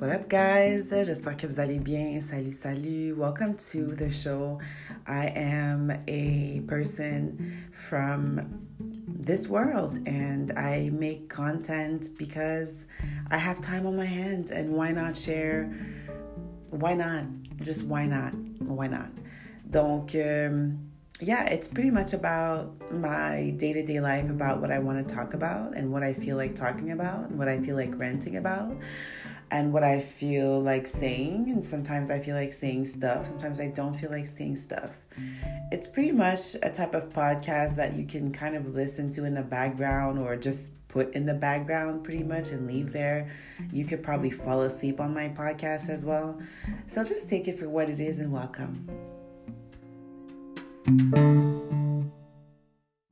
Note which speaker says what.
Speaker 1: What up, guys? J'espère que vous allez bien. Salut, salut. Welcome to the show. I am a person from this world and I make content because I have time on my hands and why not share? Why not? Just why not? Why not? Donc, um, yeah, it's pretty much about my day to day life, about what I want to talk about and what I feel like talking about and what I feel like ranting about and what I feel like saying. And sometimes I feel like saying stuff, sometimes I don't feel like saying stuff. It's pretty much a type of podcast that you can kind of listen to in the background or just put in the background pretty much and leave there. You could probably fall asleep on my podcast as well. So just take it for what it is and welcome. Música